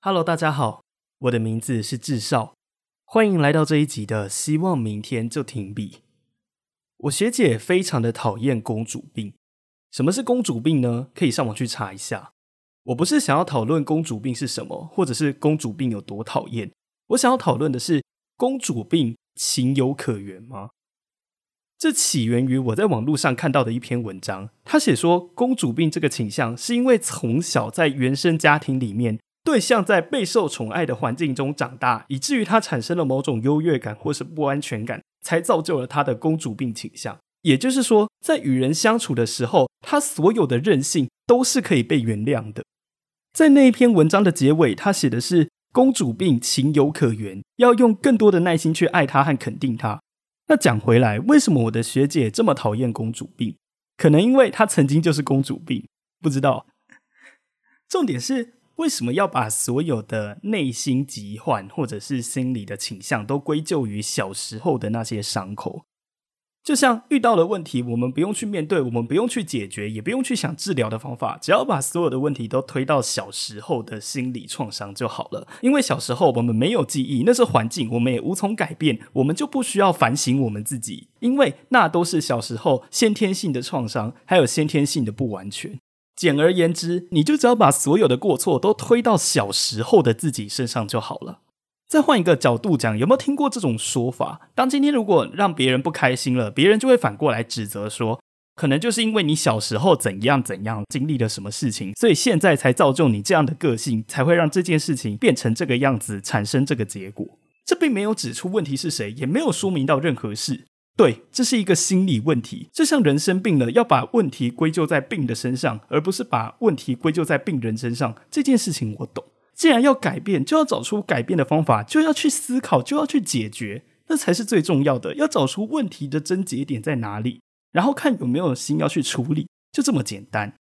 Hello，大家好，我的名字是智少，欢迎来到这一集的希望明天就停笔。我学姐非常的讨厌公主病，什么是公主病呢？可以上网去查一下。我不是想要讨论公主病是什么，或者是公主病有多讨厌，我想要讨论的是公主病情有可原吗？这起源于我在网络上看到的一篇文章，他写说公主病这个倾向是因为从小在原生家庭里面。对象在备受宠爱的环境中长大，以至于他产生了某种优越感或是不安全感，才造就了他的公主病倾向。也就是说，在与人相处的时候，他所有的任性都是可以被原谅的。在那一篇文章的结尾，他写的是公主病情有可原，要用更多的耐心去爱她和肯定她。那讲回来，为什么我的学姐这么讨厌公主病？可能因为她曾经就是公主病，不知道。重点是。为什么要把所有的内心疾患或者是心理的倾向都归咎于小时候的那些伤口？就像遇到了问题，我们不用去面对，我们不用去解决，也不用去想治疗的方法，只要把所有的问题都推到小时候的心理创伤就好了。因为小时候我们没有记忆，那是环境，我们也无从改变，我们就不需要反省我们自己，因为那都是小时候先天性的创伤，还有先天性的不完全。简而言之，你就只要把所有的过错都推到小时候的自己身上就好了。再换一个角度讲，有没有听过这种说法？当今天如果让别人不开心了，别人就会反过来指责说，可能就是因为你小时候怎样怎样经历了什么事情，所以现在才造就你这样的个性，才会让这件事情变成这个样子，产生这个结果。这并没有指出问题是谁，也没有说明到任何事。对，这是一个心理问题，就像人生病了，要把问题归咎在病的身上，而不是把问题归咎在病人身上。这件事情我懂。既然要改变，就要找出改变的方法，就要去思考，就要去解决，那才是最重要的。要找出问题的症结点在哪里，然后看有没有心要去处理，就这么简单。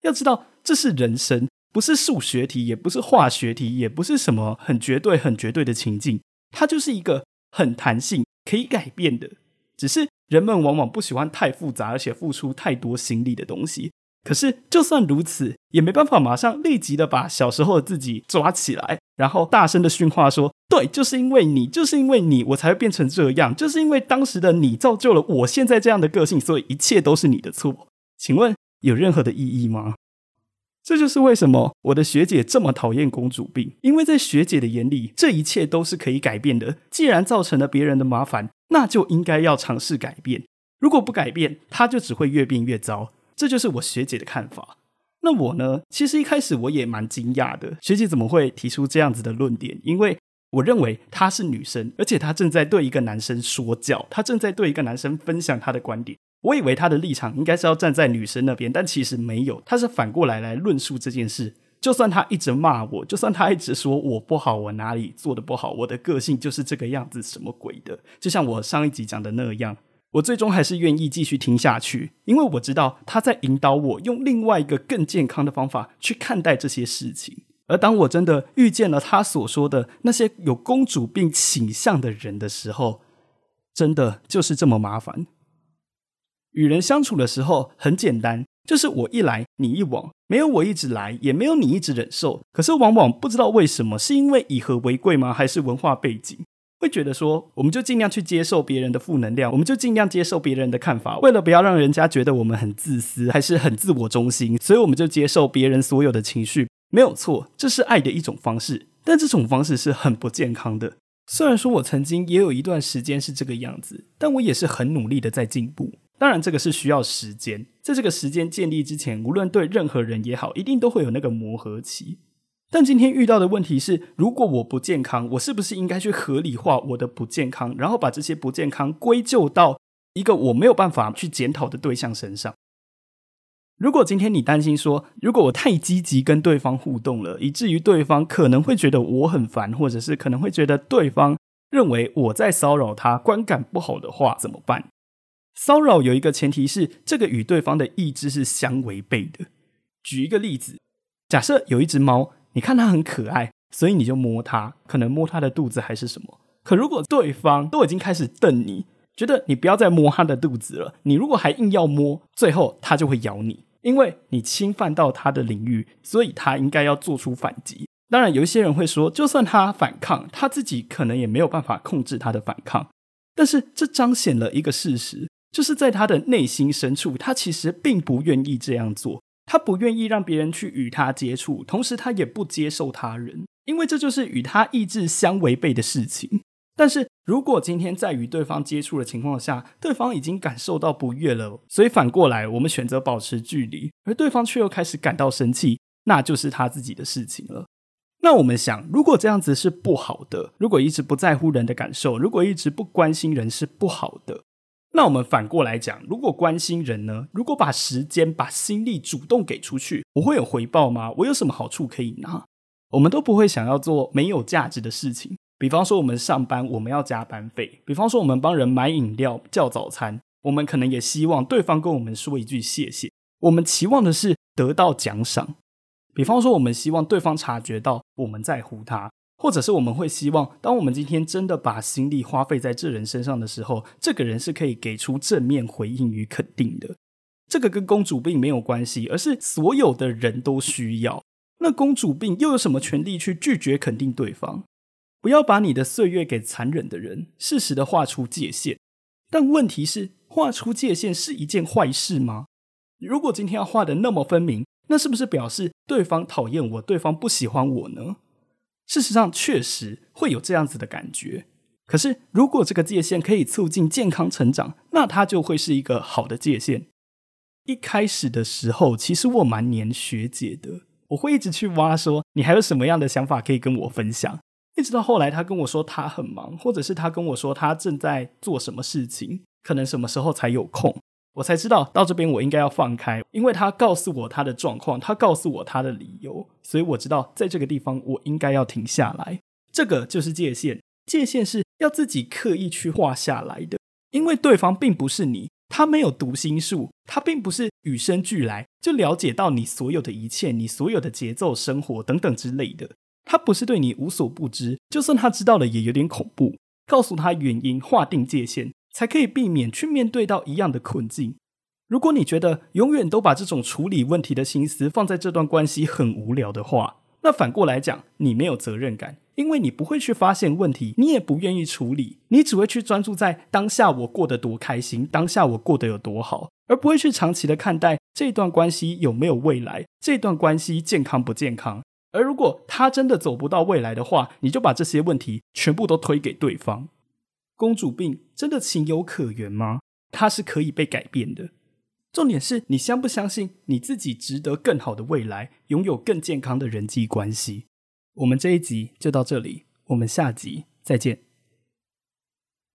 要知道，这是人生，不是数学题，也不是化学题，也不是什么很绝对、很绝对的情境，它就是一个很弹性。可以改变的，只是人们往往不喜欢太复杂而且付出太多心力的东西。可是，就算如此，也没办法马上立即的把小时候的自己抓起来，然后大声的训话说：“对，就是因为你，就是因为你，我才会变成这样，就是因为当时的你造就了我现在这样的个性，所以一切都是你的错。”请问有任何的意义吗？这就是为什么我的学姐这么讨厌公主病，因为在学姐的眼里，这一切都是可以改变的。既然造成了别人的麻烦，那就应该要尝试改变。如果不改变，她就只会越变越糟。这就是我学姐的看法。那我呢？其实一开始我也蛮惊讶的，学姐怎么会提出这样子的论点？因为我认为她是女生，而且她正在对一个男生说教，她正在对一个男生分享她的观点。我以为她的立场应该是要站在女生那边，但其实没有，她是反过来来论述这件事。就算她一直骂我，就算她一直说我不好，我哪里做的不好，我的个性就是这个样子，什么鬼的？就像我上一集讲的那样，我最终还是愿意继续听下去，因为我知道他在引导我用另外一个更健康的方法去看待这些事情。而当我真的遇见了他所说的那些有公主病倾向的人的时候，真的就是这么麻烦。与人相处的时候很简单，就是我一来你一往，没有我一直来，也没有你一直忍受。可是往往不知道为什么，是因为以和为贵吗？还是文化背景会觉得说，我们就尽量去接受别人的负能量，我们就尽量接受别人的看法，为了不要让人家觉得我们很自私，还是很自我中心，所以我们就接受别人所有的情绪，没有错，这是爱的一种方式。但这种方式是很不健康的。虽然说我曾经也有一段时间是这个样子，但我也是很努力的在进步。当然，这个是需要时间。在这个时间建立之前，无论对任何人也好，一定都会有那个磨合期。但今天遇到的问题是，如果我不健康，我是不是应该去合理化我的不健康，然后把这些不健康归咎到一个我没有办法去检讨的对象身上？如果今天你担心说，如果我太积极跟对方互动了，以至于对方可能会觉得我很烦，或者是可能会觉得对方认为我在骚扰他，观感不好的话，怎么办？骚扰有一个前提是，这个与对方的意志是相违背的。举一个例子，假设有一只猫，你看它很可爱，所以你就摸它，可能摸它的肚子还是什么。可如果对方都已经开始瞪你，觉得你不要再摸它的肚子了，你如果还硬要摸，最后它就会咬你，因为你侵犯到它的领域，所以它应该要做出反击。当然，有一些人会说，就算他反抗，他自己可能也没有办法控制他的反抗。但是，这彰显了一个事实，就是在他的内心深处，他其实并不愿意这样做。他不愿意让别人去与他接触，同时他也不接受他人，因为这就是与他意志相违背的事情。但是如果今天在与对方接触的情况下，对方已经感受到不悦了，所以反过来我们选择保持距离，而对方却又开始感到生气，那就是他自己的事情了。那我们想，如果这样子是不好的，如果一直不在乎人的感受，如果一直不关心人是不好的，那我们反过来讲，如果关心人呢？如果把时间、把心力主动给出去，我会有回报吗？我有什么好处可以拿？我们都不会想要做没有价值的事情。比方说，我们上班我们要加班费；比方说，我们帮人买饮料、叫早餐，我们可能也希望对方跟我们说一句谢谢。我们期望的是得到奖赏。比方说，我们希望对方察觉到我们在乎他，或者是我们会希望，当我们今天真的把心力花费在这人身上的时候，这个人是可以给出正面回应与肯定的。这个跟公主病没有关系，而是所有的人都需要。那公主病又有什么权利去拒绝肯定对方？不要把你的岁月给残忍的人，适时的画出界限。但问题是，画出界限是一件坏事吗？如果今天要画的那么分明？那是不是表示对方讨厌我，对方不喜欢我呢？事实上，确实会有这样子的感觉。可是，如果这个界限可以促进健康成长，那它就会是一个好的界限。一开始的时候，其实我蛮黏学姐的，我会一直去挖，说你还有什么样的想法可以跟我分享。一直到后来，她跟我说她很忙，或者是她跟我说她正在做什么事情，可能什么时候才有空。我才知道到这边我应该要放开，因为他告诉我他的状况，他告诉我他的理由，所以我知道在这个地方我应该要停下来。这个就是界限，界限是要自己刻意去画下来的。因为对方并不是你，他没有读心术，他并不是与生俱来就了解到你所有的一切，你所有的节奏、生活等等之类的。他不是对你无所不知，就算他知道了也有点恐怖。告诉他原因，划定界限。才可以避免去面对到一样的困境。如果你觉得永远都把这种处理问题的心思放在这段关系很无聊的话，那反过来讲，你没有责任感，因为你不会去发现问题，你也不愿意处理，你只会去专注在当下我过得多开心，当下我过得有多好，而不会去长期的看待这段关系有没有未来，这段关系健康不健康。而如果他真的走不到未来的话，你就把这些问题全部都推给对方。公主病真的情有可原吗？它是可以被改变的。重点是你相不相信你自己值得更好的未来，拥有更健康的人际关系。我们这一集就到这里，我们下集再见。